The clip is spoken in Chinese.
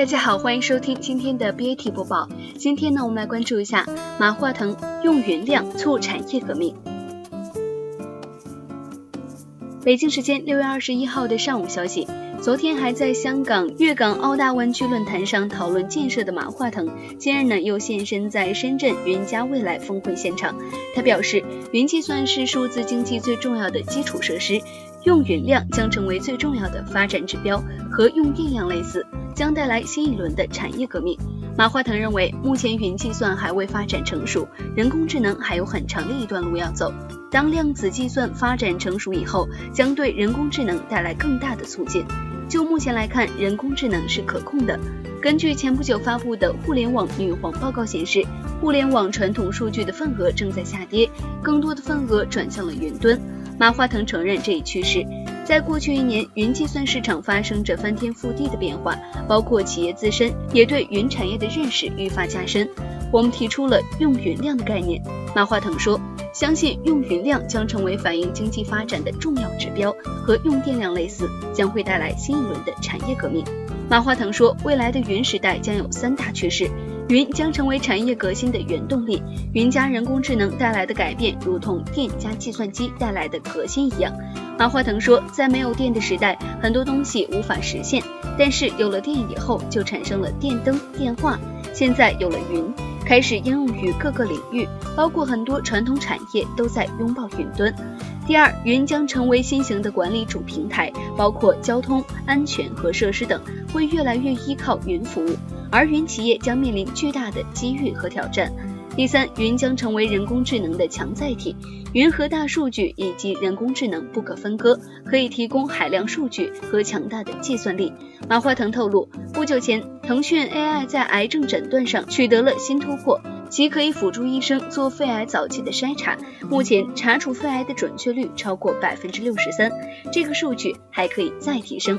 大家好，欢迎收听今天的 BAT 播报。今天呢，我们来关注一下马化腾用云量促产业革命。北京时间六月二十一号的上午消息，昨天还在香港粤港澳大湾区论坛上讨论建设的马化腾，今日呢又现身在深圳云加未来峰会现场。他表示，云计算是数字经济最重要的基础设施，用云量将成为最重要的发展指标，和用电量类似。将带来新一轮的产业革命。马化腾认为，目前云计算还未发展成熟，人工智能还有很长的一段路要走。当量子计算发展成熟以后，将对人工智能带来更大的促进。就目前来看，人工智能是可控的。根据前不久发布的互联网女皇报告显示，互联网传统数据的份额正在下跌，更多的份额转向了云端。马化腾承认这一趋势。在过去一年，云计算市场发生着翻天覆地的变化，包括企业自身也对云产业的认识愈发加深。我们提出了用云量的概念。马化腾说，相信用云量将成为反映经济发展的重要指标，和用电量类似，将会带来新一轮的产业革命。马化腾说，未来的云时代将有三大趋势。云将成为产业革新的原动力，云加人工智能带来的改变，如同电加计算机带来的革新一样。马化腾说，在没有电的时代，很多东西无法实现，但是有了电以后，就产生了电灯、电话。现在有了云，开始应用于各个领域，包括很多传统产业都在拥抱云端。第二，云将成为新型的管理主平台，包括交通、安全和设施等，会越来越依靠云服务。而云企业将面临巨大的机遇和挑战。第三，云将成为人工智能的强载体，云和大数据以及人工智能不可分割，可以提供海量数据和强大的计算力。马化腾透露，不久前，腾讯 AI 在癌症诊断上取得了新突破，其可以辅助医生做肺癌早期的筛查，目前查出肺癌的准确率超过百分之六十三，这个数据还可以再提升。